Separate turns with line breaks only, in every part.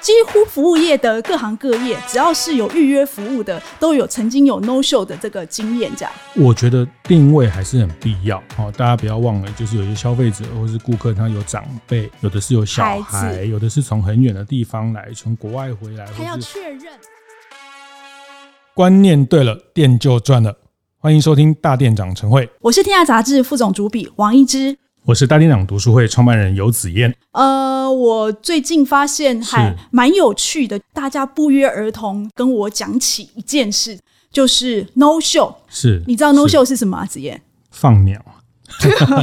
几乎服务业的各行各业，只要是有预约服务的，都有曾经有 no show 的这个经验。这样，
我觉得定位还是很必要。哦，大家不要忘了，就是有些消费者或是顾客，他有长辈，有的是有小孩，有的是从很远的地方来，从国外回来，
他要确认。
观念对了，店就赚了。欢迎收听大店长晨会，
我是天下杂志副总主笔王一之。
我是大店长读书会创办人游子彦。
呃，我最近发现还蛮有趣的，大家不约而同跟我讲起一件事，就是 no show。
是，
你知道 no show 是什么啊？子彦？
放鸟。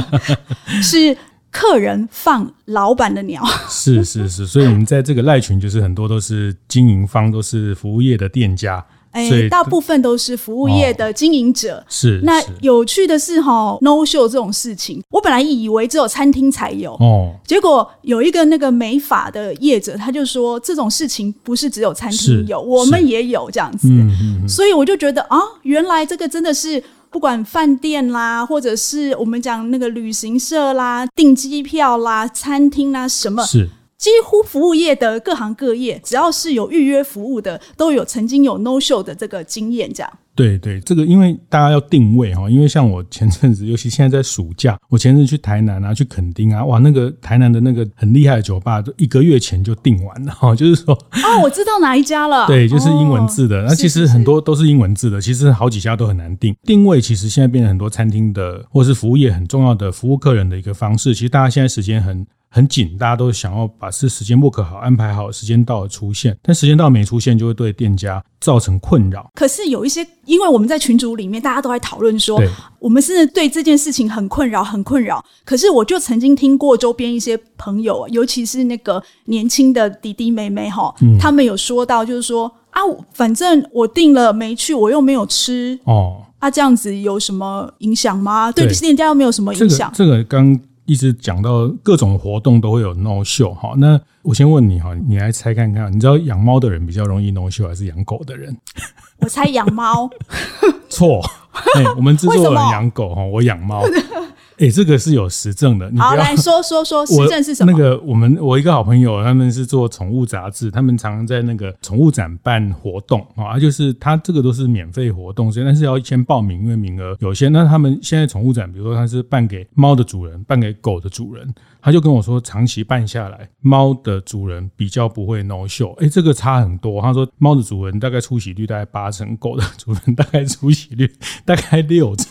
是客人放老板的鸟。
是是是，所以我们在这个赖群，就是很多都是经营方，都是服务业的店家。
哎，大部分都是服务业的经营者。
哦、是，
那有趣的是哈，no show 这种事情，我本来以为只有餐厅才有
哦。结
果有一个那个美发的业者，他就说这种事情不是只有餐厅有，我们也有这样子。嗯嗯嗯。所以我就觉得啊，原来这个真的是不管饭店啦，或者是我们讲那个旅行社啦、订机票啦、餐厅啦什么
是。
几乎服务业的各行各业，只要是有预约服务的，都有曾经有 no show 的这个经验。这样，
对对，这个因为大家要定位哈，因为像我前阵子，尤其现在在暑假，我前阵子去台南啊，去垦丁啊，哇，那个台南的那个很厉害的酒吧，都一个月前就订完了哈，就是说，
哦，我知道哪一家了，
对，就是英文字的，那、哦、其实很多都是英文字的，其实好几家都很难订。定位其实现在变成很多餐厅的或是服务业很重要的服务客人的一个方式。其实大家现在时间很。很紧，大家都想要把是时间 book 好，安排好，时间到了出现，但时间到没出现，就会对店家造成困扰。
可是有一些，因为我们在群组里面，大家都在讨论
说，
我们是对这件事情很困扰，很困扰。可是我就曾经听过周边一些朋友，尤其是那个年轻的弟弟妹妹哈，嗯、他们有说到，就是说啊，反正我订了没去，我又没有吃哦，啊，这样子有什么影响吗？对店家又没有什么影响。
这个刚。这个一直讲到各种活动都会有 no show 哈，那我先问你哈，你来猜看看，你知道养猫的人比较容易 no show 还是养狗的人？
我猜养猫。
错，哎，我们制作人养狗哈，我养猫。哎、欸，这个是有实证的。你
好，来说说说 实证是什么？
那个我们我一个好朋友，他们是做宠物杂志，他们常常在那个宠物展办活动啊，就是他这个都是免费活动，所以但是要先报名，因为名额有限。那他们现在宠物展，比如说他是办给猫的主人，办给狗的主人。他就跟我说，长期办下来，猫的主人比较不会 no show，哎，这个差很多。他说，猫的主人大概出席率大概八成，狗的主人大概出席率大概六成。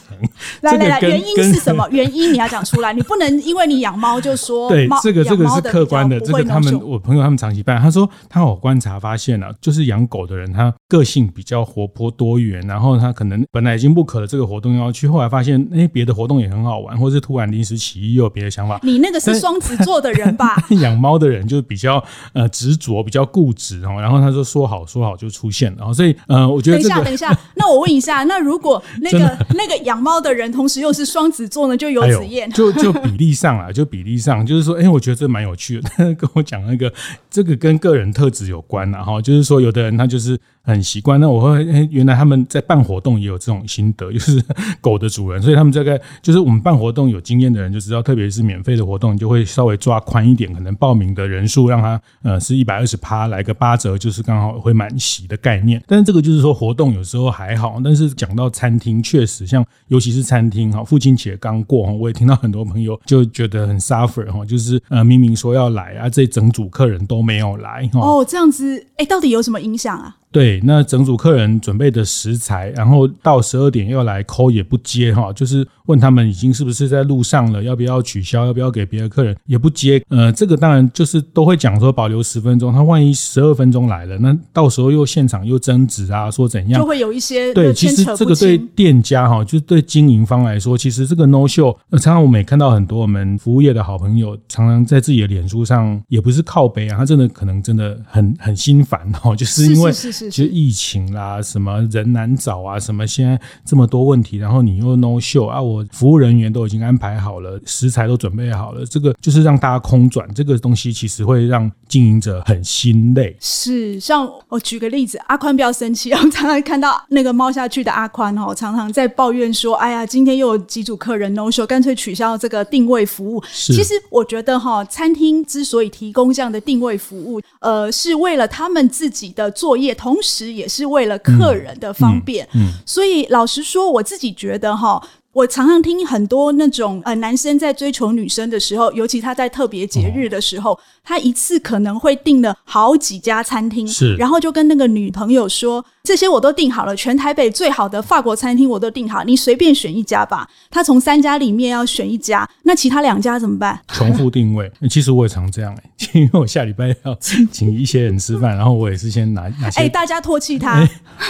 来来来，原因是什么？原因你要讲出来，你不能因为你养猫就说
对这个这个是客观的。这个他们我朋友他们长期办，他说他有观察发现了，就是养狗的人他个性比较活泼多元，然后他可能本来已经不可了这个活动要去，后来发现哎别的活动也很好玩，或是突然临时起意又有别的想法。
你那个是。双子座的人吧，
养猫的人就比较呃执着，比较固执哦。然后他说说好说好就出现了，然后所以呃，我觉得、这个、
等一下等一下，那我问一下，那如果那个 那个养猫的人同时又是双子座呢，就有
就就比例上啊，就比例上就是说，哎、欸，我觉得这蛮有趣的。跟我讲那个这个跟个人特质有关然后就是说有的人他就是。很习惯，那我会，原来他们在办活动也有这种心得，就是狗的主人，所以他们这个就是我们办活动有经验的人就知道，特别是免费的活动，你就会稍微抓宽一点，可能报名的人数让他呃是一百二十趴，来个八折，就是刚好会满席的概念。但是这个就是说活动有时候还好，但是讲到餐厅，确实像尤其是餐厅哈，父亲节刚过哈，我也听到很多朋友就觉得很 suffer 哈，就是呃明明说要来啊，这整组客人都没有来
哦，这样子哎，到底有什么影响啊？
对，那整组客人准备的食材，然后到十二点要来 call 也不接哈，就是问他们已经是不是在路上了，要不要取消，要不要给别的客人也不接。呃，这个当然就是都会讲说保留十分钟，他万一十二分钟来了，那到时候又现场又争执啊，说怎样，
就会有一些
对。其实这个对店家哈，就是对经营方来说，其实这个 no show，常常我们也看到很多我们服务业的好朋友，常常在自己的脸书上也不是靠背啊，他真的可能真的很很心烦哈，就是因为。是是是
是，
就疫情啦，什么人难找啊，什么现在这么多问题，然后你又 no show 啊，我服务人员都已经安排好了，食材都准备好了，这个就是让大家空转，这个东西其实会让经营者很心累。
是，像我举个例子，阿宽不要生气，我常常看到那个猫下去的阿宽哦，常常在抱怨说，哎呀，今天又有几组客人 no show，干脆取消这个定位服务。
是
其实我觉得哈，餐厅之所以提供这样的定位服务，呃，是为了他们自己的作业，同时也是为了客人的方便。嗯，嗯，嗯，所以老实说，我自己觉得哈。我常常听很多那种呃男生在追求女生的时候，尤其他在特别节日的时候，哦、他一次可能会订了好几家餐厅，
是，
然后就跟那个女朋友说，这些我都订好了，全台北最好的法国餐厅我都订好，你随便选一家吧。他从三家里面要选一家，那其他两家怎么办？
重复定位。其实我也常这样哎、欸，因为我下礼拜要请一些人吃饭，然后我也是先拿 哪些，哎、
欸，大家唾弃他，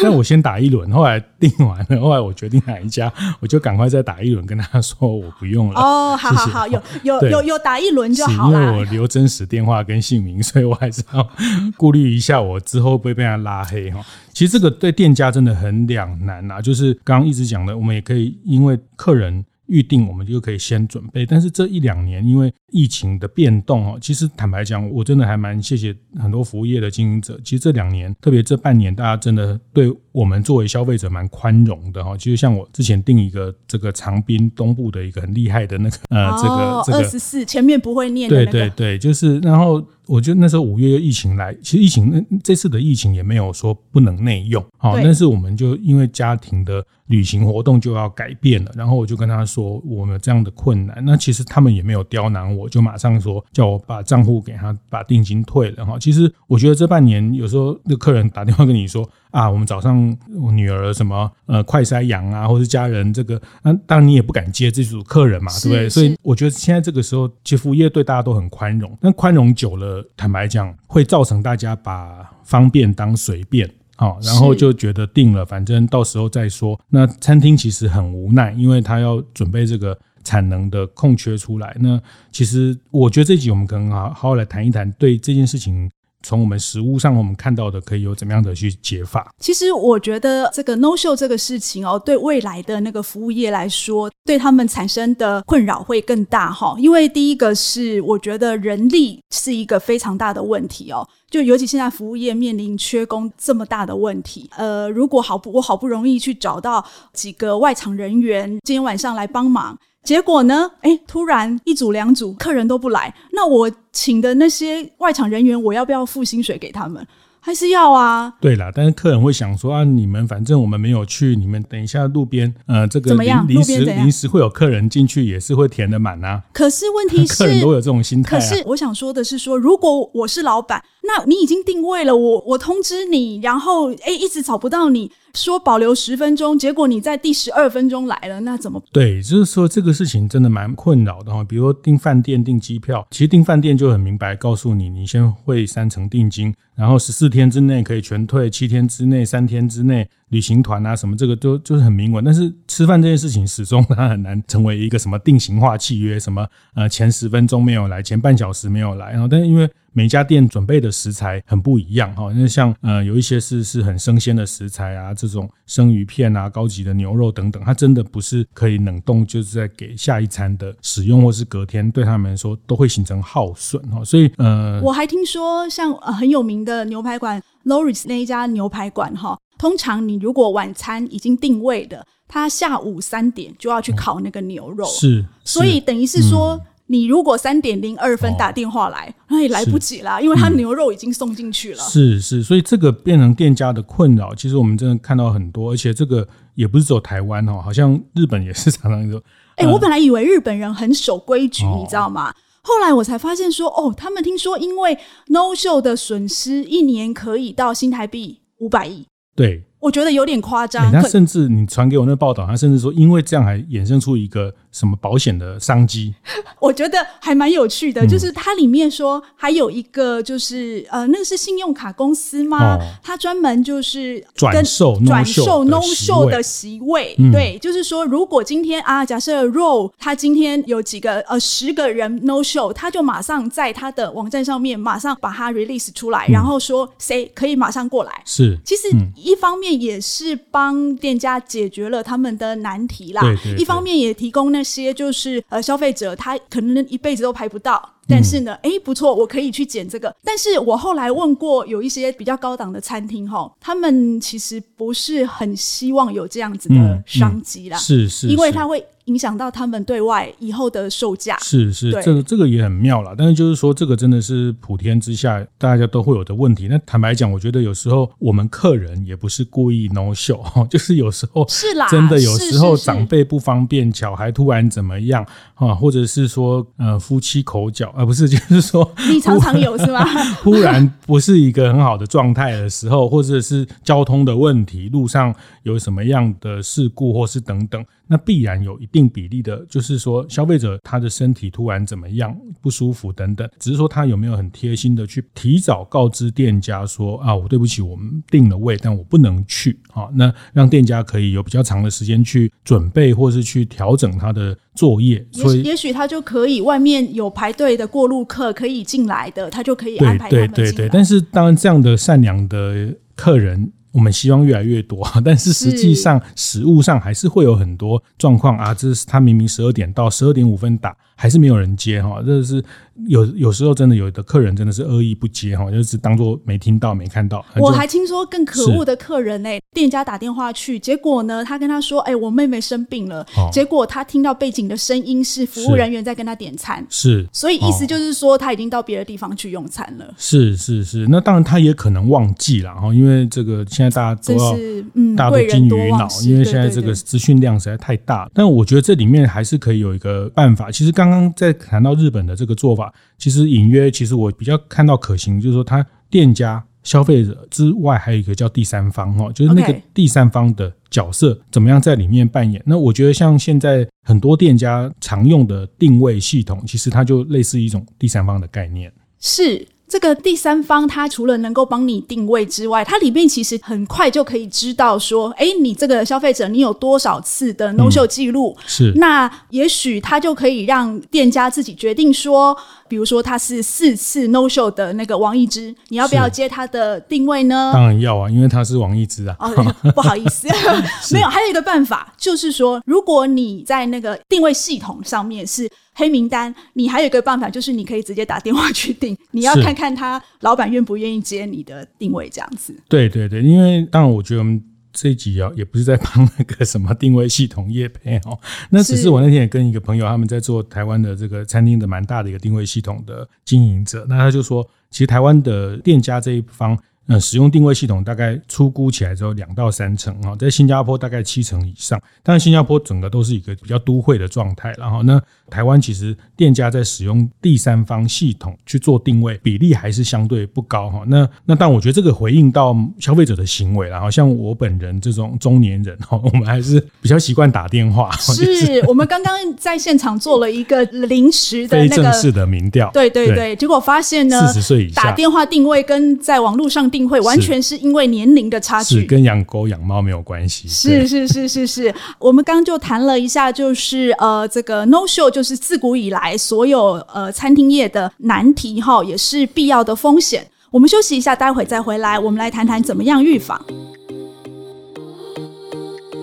那、欸、我先打一轮，后来订完了，后来我决定哪一家，我就赶快再。再打一轮，跟他说我不用了。
哦，好好好，有有有有打一轮就好了。
因为我留真实电话跟姓名，所以我还是要顾虑一下，我之后会不会被他拉黑哈。其实这个对店家真的很两难啊，就是刚刚一直讲的，我们也可以因为客人。预定我们就可以先准备，但是这一两年因为疫情的变动哦，其实坦白讲，我真的还蛮谢谢很多服务业的经营者。其实这两年，特别这半年，大家真的对我们作为消费者蛮宽容的哈。其实像我之前订一个这个长滨东部的一个很厉害的那个呃这个这个
二十四前面不会念的
对对对，就是然后。我觉得那时候五月疫情来，其实疫情那这次的疫情也没有说不能内用，好，但是我们就因为家庭的旅行活动就要改变了，然后我就跟他说我们有这样的困难，那其实他们也没有刁难我，就马上说叫我把账户给他把定金退了哈。其实我觉得这半年有时候那客人打电话跟你说。啊，我们早上我女儿什么呃快筛阳啊，或是家人这个，那当然你也不敢接这组客人嘛，对不对？所以我觉得现在这个时候，其实服务业对大家都很宽容，但宽容久了，坦白讲，会造成大家把方便当随便啊，然后就觉得定了，反正到时候再说。那餐厅其实很无奈，因为他要准备这个产能的空缺出来。那其实我觉得这集我们可能好好来谈一谈对这件事情。从我们实物上，我们看到的可以有怎么样的去解法？
其实我觉得这个 no show 这个事情哦，对未来的那个服务业来说，对他们产生的困扰会更大哈。因为第一个是，我觉得人力是一个非常大的问题哦。就尤其现在服务业面临缺工这么大的问题，呃，如果好不我好不容易去找到几个外场人员，今天晚上来帮忙。结果呢？哎，突然一组两组客人都不来，那我请的那些外场人员，我要不要付薪水给他们？还是要啊？
对啦，但是客人会想说啊，你们反正我们没有去，你们等一下路边呃这个临
怎么样？
临时临时会有客人进去，也是会填的满啊。
可是问题 是，
客人都有这种心态啊。
可是我想说的是说，如果我是老板，那你已经定位了，我我通知你，然后哎一直找不到你。说保留十分钟，结果你在第十二分钟来了，那怎么？
对，就是说这个事情真的蛮困扰的哈。比如说订饭店、订机票，其实订饭店就很明白告诉你，你先汇三成定金，然后十四天之内可以全退，七天之内、三天之内。旅行团啊，什么这个都就是很明文，但是吃饭这件事情始终它很难成为一个什么定型化契约，什么呃前十分钟没有来，前半小时没有来，然后但是因为每家店准备的食材很不一样哈，那像呃有一些是是很生鲜的食材啊，这种生鱼片啊、高级的牛肉等等，它真的不是可以冷冻，就是在给下一餐的使用，或是隔天对他们来说都会形成耗损哈，所以呃
我还听说像呃很有名的牛排馆 Loris 那一家牛排馆哈。通常你如果晚餐已经定位的，他下午三点就要去烤那个牛肉，
是，
所以等于是说，嗯、你如果三点零二分打电话来，那、哦、也来不及啦，因为他牛肉已经送进去了。
是是，所以这个变成店家的困扰，其实我们真的看到很多，而且这个也不是只有台湾哦，好像日本也是常常说。
哎、欸，我本来以为日本人很守规矩，哦、你知道吗？后来我才发现说，哦，他们听说因为 no show 的损失，一年可以到新台币五百亿。
对，
我觉得有点夸张。
他甚至你传给我那个报道，他甚至说，因为这样还衍生出一个什么保险的商机？
我觉得还蛮有趣的，
嗯、
就是它里面说还有一个就是呃，那个是信用卡公司吗？哦、它专门就是
转售
转售 no show 的席位。
嗯、
对，就是说如果今天啊，假设 Roll 他今天有几个呃十个人 no show，他就马上在他的网站上面马上把它 release 出来，嗯、然后说谁可以马上过来。
是，
其实一方面也是帮店家解决了他们的难题啦，
对对对，
一方面也提供那些就是呃消费者他可能一辈子都排不到。但是呢，哎、嗯，不错，我可以去捡这个。但是我后来问过有一些比较高档的餐厅哈，他们其实不是很希望有这样子的商机啦，
嗯嗯、是是，是，
因为它会。影响到他们对外以后的售价
是是，
对
这个这个也很妙啦。但是就是说，这个真的是普天之下大家都会有的问题。那坦白讲，我觉得有时候我们客人也不是故意 no show，就是有时候
是啦，
真的有时候长辈不方便，小孩突然怎么样啊，或者是说呃夫妻口角啊，不是 就是说
你常常有是吗？
忽然不是一个很好的状态的时候，或者是交通的问题，路上有什么样的事故，或是等等。那必然有一定比例的，就是说消费者他的身体突然怎么样不舒服等等，只是说他有没有很贴心的去提早告知店家说啊，我对不起，我们订了位，但我不能去啊。那让店家可以有比较长的时间去准备，或是去调整他的作业。所以
也许他就可以外面有排队的过路客可以进来的，他就可以安排他们进来。
对对对对，但是当然这样的善良的客人。我们希望越来越多，但是实际上实物上还是会有很多状况啊。这是他明明十二点到十二点五分打，还是没有人接哈，这是。有有时候真的有的客人真的是恶意不接哈，就是当做没听到没看到。
我还听说更可恶的客人呢、欸，店家打电话去，结果呢，他跟他说：“哎、欸，我妹妹生病了。哦”结果他听到背景的声音是服务人员在跟他点餐，
是，
所以意思就是说他已经到别的地方去用餐了。
是是是，那当然他也可能忘记了哈，因为这个现在大家都要，
嗯，
大家都金鱼脑，因为现在这个资讯量实在太大。但我觉得这里面还是可以有一个办法。其实刚刚在谈到日本的这个做法。其实隐约，其实我比较看到可行，就是说，他店家、消费者之外，还有一个叫第三方哦，就是那个第三方的角色怎么样在里面扮演。那我觉得，像现在很多店家常用的定位系统，其实它就类似一种第三方的概念。
是。这个第三方，它除了能够帮你定位之外，它里面其实很快就可以知道说，哎，你这个消费者你有多少次的 no show 记录？
嗯、是。
那也许它就可以让店家自己决定说，比如说他是四次 no show 的那个王一之，你要不要接他的定位呢？
当然要啊，因为他是王一之啊。
哦，不好意思，没有，还有一个办法，就是说，如果你在那个定位系统上面是。黑名单，你还有一个办法，就是你可以直接打电话去订，你要看看他老板愿不愿意接你的定位这样子。
对对对，因为当然我觉得我们这一集啊，也不是在帮那个什么定位系统业配哦，那只是我那天也跟一个朋友，他们在做台湾的这个餐厅的蛮大的一个定位系统的经营者，那他就说，其实台湾的店家这一方。嗯，使用定位系统大概初估起来之后两到三成啊，在新加坡大概七成以上。当然，新加坡整个都是一个比较都会的状态，然后呢，台湾其实店家在使用第三方系统去做定位比例还是相对不高哈。那那但我觉得这个回应到消费者的行为，然后像我本人这种中年人哈，我们还是比较习惯打电话。
是 我们刚刚在现场做了一个临时的那个
非正式的民调，
对对对，结果发现呢，
四十岁以下
打电话定位跟在网络上定。定会完全是因为年龄的差距，
是跟养狗养猫没有关系。
是是是是是，我们刚刚就谈了一下，就是呃，这个 no show 就是自古以来所有呃餐厅业的难题哈，也是必要的风险。我们休息一下，待会再回来，我们来谈谈怎么样预防。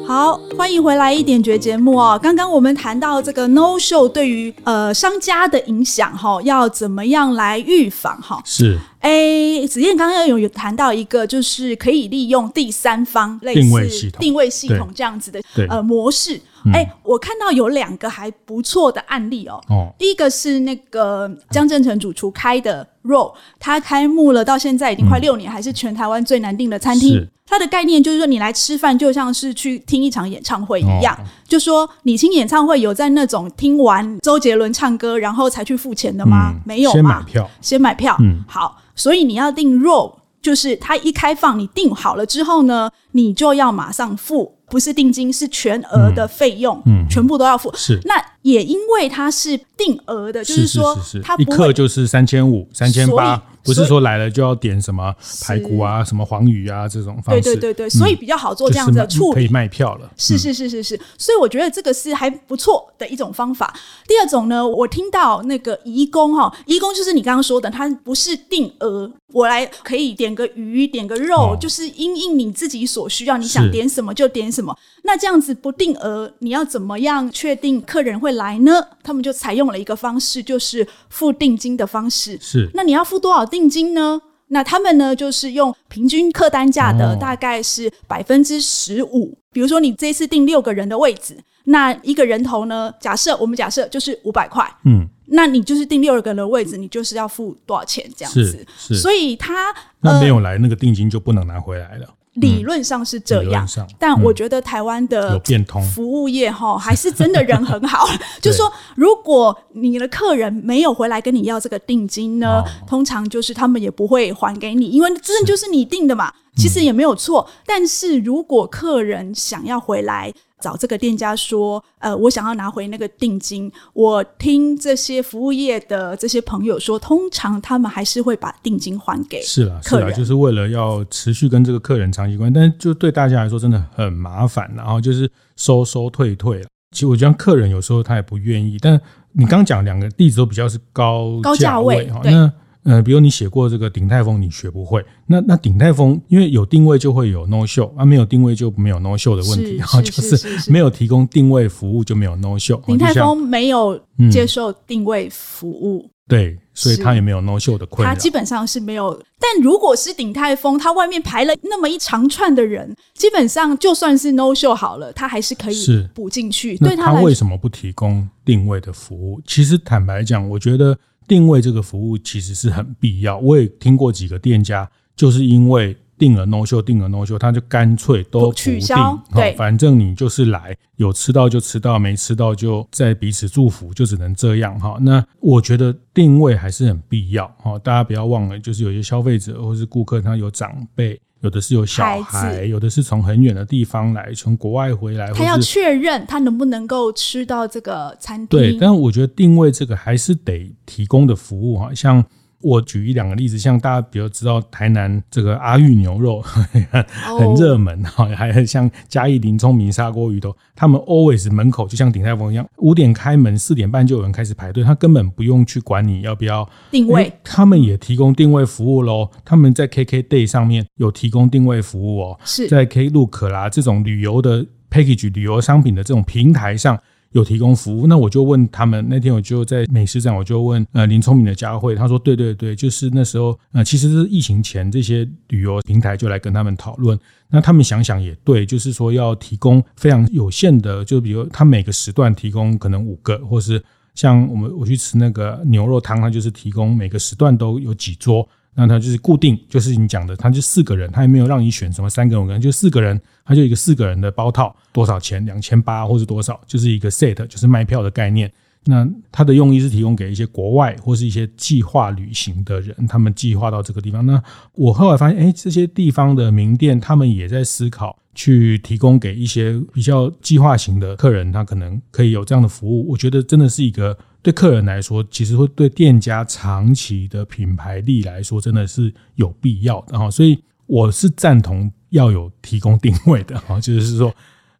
好，欢迎回来一点绝节目哦。刚刚我们谈到这个 no show 对于呃商家的影响哈，要怎么样来预防哈？
是。
哎，子燕刚刚有有谈到一个，就是可以利用第三方类似定位系统，定位系统这样子的呃模式。哎、嗯，我看到有两个还不错的案例哦。哦，第一个是那个江振成主厨开的他开幕了，到现在已经快六年，嗯、还是全台湾最难订的餐厅。它的概念就是说，你来吃饭就像是去听一场演唱会一样。哦、就说你听演唱会有在那种听完周杰伦唱歌然后才去付钱的吗？嗯、没有嘛？
先买票，
先买票。嗯，好。所以你要订 Roll，就是它一开放，你订好了之后呢，你就要马上付，不是定金，是全额的费用，嗯，嗯，全部都要付。
是。
那也因为它是定额的，就是说它
一克就是三千五、三千八，不是说来了就要点什么排骨啊、什么黄鱼啊这种方式。
对对对对，所以比较好做这样子的处理，
可以卖票了。
是是是是是，所以我觉得这个是还不错的一种方法。第二种呢，我听到那个移工哈，移工就是你刚刚说的，它不是定额，我来可以点个鱼、点个肉，就是因应你自己所需要，你想点什么就点什么。那这样子不定额，你要怎么样确定客人会来呢？他们就采用了一个方式，就是付定金的方式。
是，
那你要付多少定金呢？那他们呢，就是用平均客单价的大概是百分之十五。比如说，你这次订六个人的位置，那一个人头呢？假设我们假设就是五百块。
嗯，
那你就是订六个人的位置，你就是要付多少钱？这样子。
是，是。
所以他
那没有来，那个定金就不能拿回来了。
理论上是这样，但我觉得台湾的服务业哈还是真的人很好。就是说，如果你的客人没有回来跟你要这个定金呢，通常就是他们也不会还给你，因为真的就是你定的嘛。其实也没有错。但是如果客人想要回来，找这个店家说，呃，我想要拿回那个定金。我听这些服务业的这些朋友说，通常他们还是会把定金还给
是啦，是啦，就是为了要持续跟这个客人长期关系。但是就对大家来说真的很麻烦，然后就是收收退退。其实我觉得客人有时候他也不愿意。但你刚讲两个例子都比较是高
高价位哈，
那。呃，比如你写过这个鼎泰丰，你学不会。那那鼎泰丰，因为有定位就会有 no show，啊，没有定位就没有 no show 的问题，然后就是没有提供定位服务就没有 no show。
鼎泰丰没有接受定位服务，
嗯，对，所以他也没有 no show 的困扰。
他基本上是没有。但如果是鼎泰丰，他外面排了那么一长串的人，基本上就算是 no show 好了，他还是可以补进去。对他，
他为什么不提供定位的服务？其实坦白讲，我觉得。定位这个服务其实是很必要。我也听过几个店家，就是因为定了 no show，订了 no show，他就干脆都不
取消。对，
反正你就是来，有吃到就吃到，没吃到就在彼此祝福，就只能这样哈。那我觉得定位还是很必要哈。大家不要忘了，就是有些消费者或是顾客，他有长辈。有的是有小孩，孩有的是从很远的地方来，从国外回来，
他要确认他能不能够吃到这个餐厅。
对，但我觉得定位这个还是得提供的服务哈，像。我举一两个例子，像大家比如知道台南这个阿裕牛肉 很热门哈，还像嘉义林聪明砂锅鱼头，他们 always 门口就像鼎泰丰一样，五点开门，四点半就有人开始排队，他根本不用去管你要不要
定位，
他们也提供定位服务喽。他们在 KKday 上面有提供定位服务哦，
是
在 Klook 啦这种旅游的 package 旅游商品的这种平台上。有提供服务，那我就问他们。那天我就在美食展，我就问呃林聪明的佳慧，他说对对对，就是那时候呃其实是疫情前，这些旅游平台就来跟他们讨论。那他们想想也对，就是说要提供非常有限的，就比如他每个时段提供可能五个，或是像我们我去吃那个牛肉汤，他就是提供每个时段都有几桌。那他就是固定，就是你讲的，他就四个人，他也没有让你选什么三个人、五个人，就四个人，他就一个四个人的包套，多少钱？两千八或是多少？就是一个 set，就是卖票的概念。那他的用意是提供给一些国外或是一些计划旅行的人，他们计划到这个地方。那我后来发现，哎，这些地方的名店，他们也在思考去提供给一些比较计划型的客人，他可能可以有这样的服务。我觉得真的是一个。对客人来说，其实会对店家长期的品牌力来说，真的是有必要的哈。所以我是赞同要有提供定位的哈，就是说，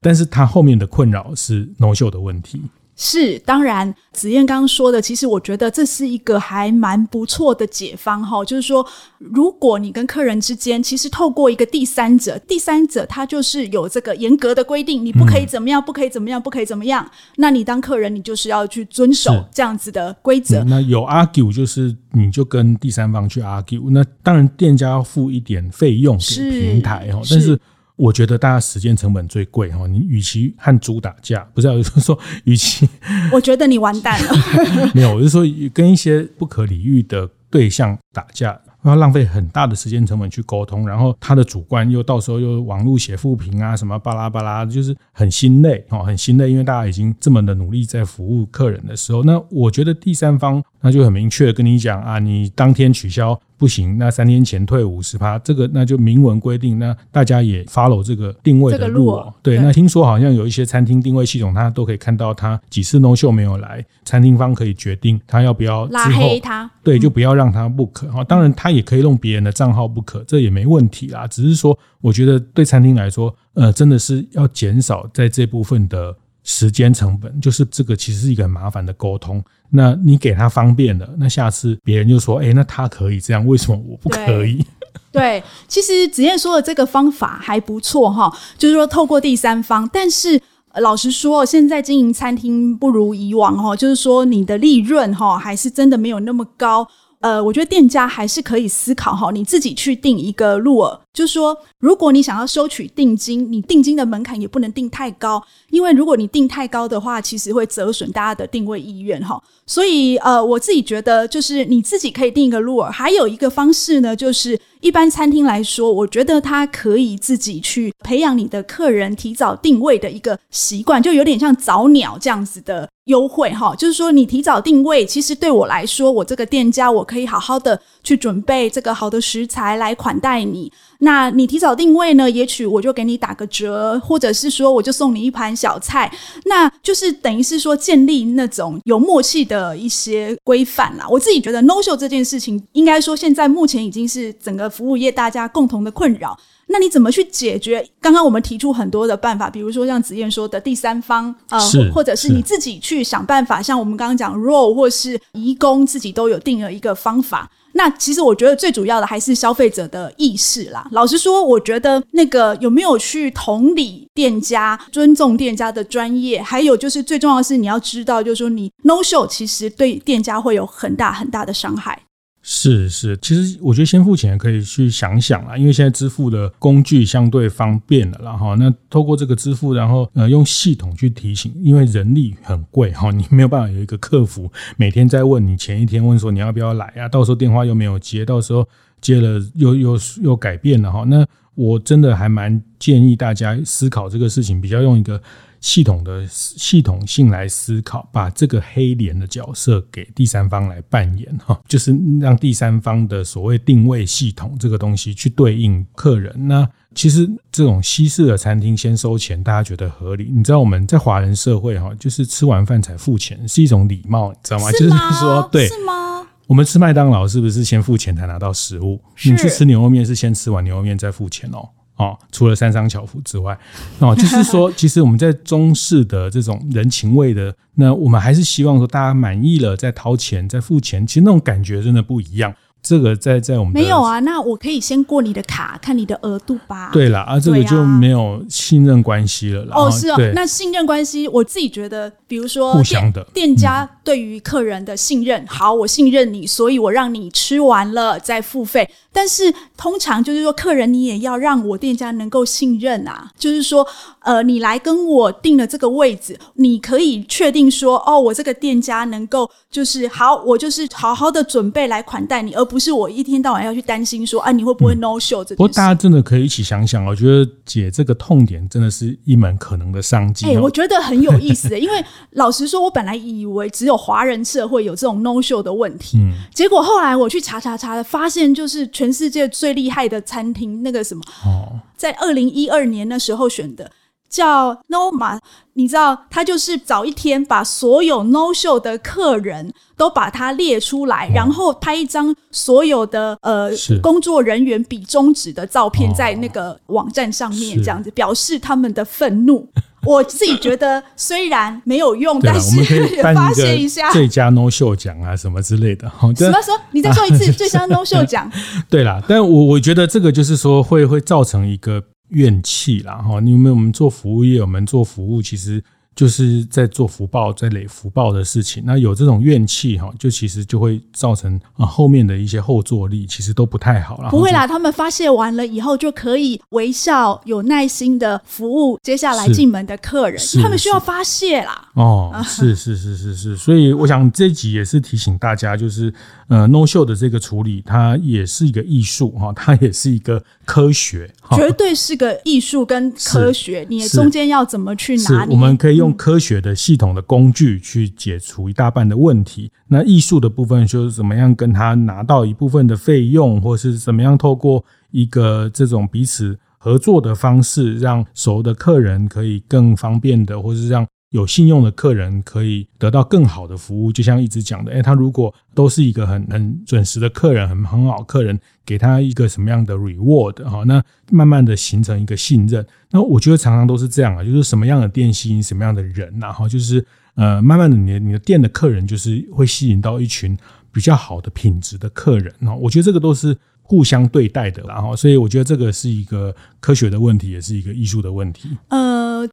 但是他后面的困扰是 no show 的问题。
是，当然，紫燕刚刚说的，其实我觉得这是一个还蛮不错的解方哈。就是说，如果你跟客人之间，其实透过一个第三者，第三者他就是有这个严格的规定，你不可以怎么样，不可以怎么样，不可以怎么样。那你当客人，你就是要去遵守这样子的规则。
那有 argue 就是你就跟第三方去 argue，那当然店家要付一点费用给平台哈，但是。我觉得大家时间成本最贵哈，你与其和猪打架，不是有人 说，与其，
我觉得你完蛋了。
没有，我是说跟一些不可理喻的对象打架。要浪费很大的时间成本去沟通，然后他的主观又到时候又网络写负评啊，什么巴拉巴拉，就是很心累哦，很心累。因为大家已经这么的努力在服务客人的时候，那我觉得第三方那就很明确跟你讲啊，你当天取消不不行，那三天前退五十趴，这个那就明文规定，那大家也 follow 这个定位的路哦。对，那听说好像有一些餐厅定位系统，它都可以看到他几次 no show 没有来，餐厅方可以决定他要不要
拉黑他。
对，就不要让他 book 哈。当然，他也可以用别人的账号 book，这也没问题啦。只是说，我觉得对餐厅来说，呃，真的是要减少在这部分的。时间成本就是这个，其实是一个很麻烦的沟通。那你给他方便了，那下次别人就说：“哎，那他可以这样，为什么我不可以？”
对，其实子燕说的这个方法还不错哈，就是说透过第三方。但是老实说，现在经营餐厅不如以往哈，就是说你的利润哈还是真的没有那么高。呃，我觉得店家还是可以思考哈，你自己去定一个路额，就是说，如果你想要收取定金，你定金的门槛也不能定太高，因为如果你定太高的话，其实会折损大家的定位意愿哈。所以，呃，我自己觉得就是你自己可以定一个路额，还有一个方式呢，就是一般餐厅来说，我觉得它可以自己去培养你的客人提早定位的一个习惯，就有点像早鸟这样子的。优惠哈，就是说你提早定位，其实对我来说，我这个店家我可以好好的去准备这个好的食材来款待你。那你提早定位呢，也许我就给你打个折，或者是说我就送你一盘小菜，那就是等于是说建立那种有默契的一些规范啦。我自己觉得 no show 这件事情，应该说现在目前已经是整个服务业大家共同的困扰。那你怎么去解决？刚刚我们提出很多的办法，比如说像子燕说的第三方，呃，或者是你自己去想办法，像我们刚刚讲 roll 或是移工自己都有定了一个方法。那其实我觉得最主要的还是消费者的意识啦。老实说，我觉得那个有没有去同理店家、尊重店家的专业，还有就是最重要的是你要知道，就是说你 no show 其实对店家会有很大很大的伤害。
是是，其实我觉得先付钱可以去想想啦，因为现在支付的工具相对方便了，然后那透过这个支付，然后呃用系统去提醒，因为人力很贵哈，你没有办法有一个客服每天在问你，前一天问说你要不要来啊，到时候电话又没有接，到时候接了又又又改变了哈，那我真的还蛮建议大家思考这个事情，比较用一个。系统的系统性来思考，把这个黑脸的角色给第三方来扮演哈，就是让第三方的所谓定位系统这个东西去对应客人。那其实这种西式的餐厅先收钱，大家觉得合理。你知道我们在华人社会哈，就是吃完饭才付钱是一种礼貌，你知道
吗？
就是说，对，
是吗？
我们吃麦当劳是不是先付钱才拿到食物？你去吃牛肉面是先吃完牛肉面再付钱哦。哦，除了三商巧福之外，哦，就是说，其实我们在中式的这种人情味的，那我们还是希望说，大家满意了再掏钱再付钱，其实那种感觉真的不一样。这个在在我们
没有啊，那我可以先过你的卡，看你的额度吧。
对啦，啊，这个就没有信任关系了啦。
哦，是哦，那信任关系，我自己觉得，比如说
互相的
店家对于客人的信任，好，我信任你，所以我让你吃完了再付费。但是通常就是说，客人你也要让我店家能够信任啊，就是说，呃，你来跟我定了这个位置，你可以确定说，哦，我这个店家能够就是好，我就是好好的准备来款待你，而不。不是我一天到晚要去担心说，啊，你会不会 no show 这、嗯、
不过大家真的可以一起想想，我觉得解这个痛点真的是一门可能的商机。哎、
欸，我觉得很有意思，因为老实说，我本来以为只有华人社会有这种 no show 的问题，嗯，结果后来我去查查查，发现就是全世界最厉害的餐厅那个什么，哦，在二零一二年那时候选的。叫 Noma，你知道，他就是早一天把所有 No Show 的客人都把它列出来，然后拍一张所有的呃工作人员比中指的照片在那个网站上面，这样子表示他们的愤怒。我自己觉得虽然没有用，但是也 发泄一下
最佳 No Show 奖啊什么之类的。
什么时候？你再说一次最佳 No Show 奖？
对啦，但我我觉得这个就是说会会造成一个。怨气啦，哈！你有没有？我们做服务业，我们做服务，其实。就是在做福报，在累福报的事情。那有这种怨气哈，就其实就会造成啊后面的一些后坐力，其实都不太好了。
不会啦，他们发泄完了以后就可以微笑、有耐心的服务接下来进门的客人。他们需要发泄啦。
哦，是是是是是，所以我想这一集也是提醒大家，就是呃，no show 的这个处理，它也是一个艺术哈，它也是一个科学，
绝对是个艺术跟科学。你中间要怎么去拿捏？
我们可以用。用科学的系统的工具去解除一大半的问题。那艺术的部分就是怎么样跟他拿到一部分的费用，或是怎么样透过一个这种彼此合作的方式，让熟的客人可以更方便的，或是让。有信用的客人可以得到更好的服务，就像一直讲的，哎，他如果都是一个很很准时的客人，很很好客人，给他一个什么样的 reward 哈，那慢慢的形成一个信任。那我觉得常常都是这样啊，就是什么样的店吸引什么样的人，然后就是呃，慢慢的你的你的店的客人就是会吸引到一群比较好的品质的客人，那我觉得这个都是。互相对待的，然后，所以我觉得这个是一个科学的问题，也是一个艺术的问题。
呃，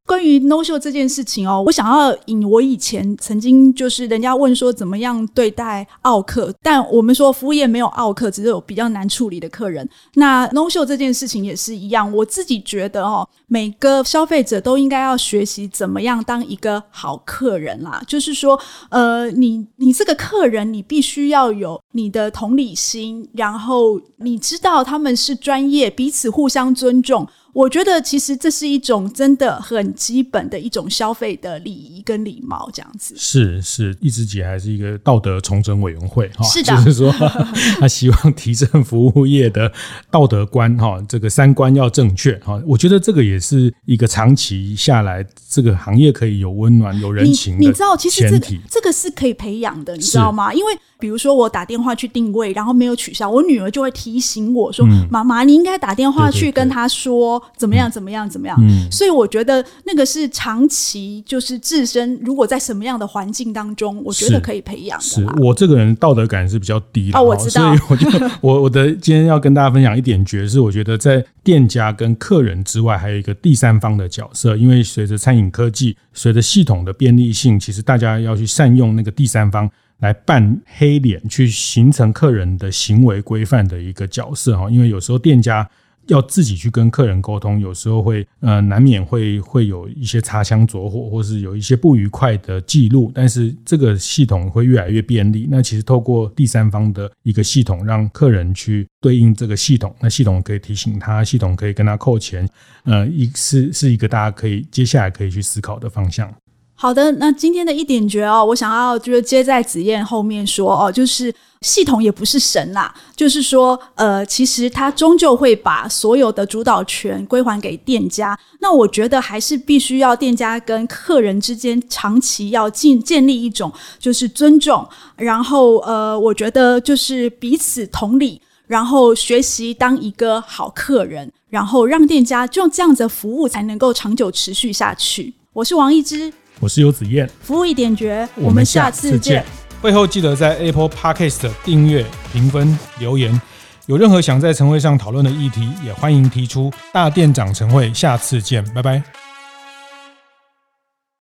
关于 no show 这件事情哦，我想要引我以前曾经就是人家问说怎么样对待奥客，但我们说服务业没有奥客，只是有比较难处理的客人。那 no show 这件事情也是一样，我自己觉得哦，每个消费者都应该要学习怎么样当一个好客人啦。就是说，呃，你你这个客人，你必须要有你的同理心，然后。你知道他们是专业，彼此互相尊重。我觉得其实这是一种真的很基本的一种消费的礼仪跟礼貌，这样子。
是是，一直姐还是一个道德重整委员会哈，
是的，
就是说他希望提升服务业的道德观哈，这个三观要正确哈。我觉得这个也是一个长期下来这个行业可以有温暖、有人情的。
你，你知道，其实这个这个是可以培养的，你知道吗？因为比如说我打电话去定位，然后没有取消，我女儿就会提醒我说：“嗯、妈妈，你应该打电话去跟他说。”怎么样？怎么样？怎么样？嗯，所以我觉得那个是长期，就是自身如果在什么样的环境当中，我觉得可以培养的。
是我这个人道德感是比较低的
哦，我知道。
所以我就我我的今天要跟大家分享一点诀，是我觉得在店家跟客人之外，还有一个第三方的角色。因为随着餐饮科技，随着系统的便利性，其实大家要去善用那个第三方来扮黑脸，去形成客人的行为规范的一个角色哈。因为有时候店家。要自己去跟客人沟通，有时候会呃难免会会有一些擦枪走火，或是有一些不愉快的记录。但是这个系统会越来越便利。那其实透过第三方的一个系统，让客人去对应这个系统，那系统可以提醒他，系统可以跟他扣钱。呃，一是是一个大家可以接下来可以去思考的方向。
好的，那今天的一点诀哦，我想要就是接在子燕后面说哦，就是系统也不是神啦，就是说呃，其实它终究会把所有的主导权归还给店家。那我觉得还是必须要店家跟客人之间长期要建建立一种就是尊重，然后呃，我觉得就是彼此同理，然后学习当一个好客人，然后让店家就这样子的服务才能够长久持续下去。我是王一之。
我是游子燕，
服务一点绝，我们下次见。
会后记得在 Apple Podcast 订阅、评分、留言。有任何想在晨会上讨论的议题，也欢迎提出。大店长晨会，下次见，拜拜。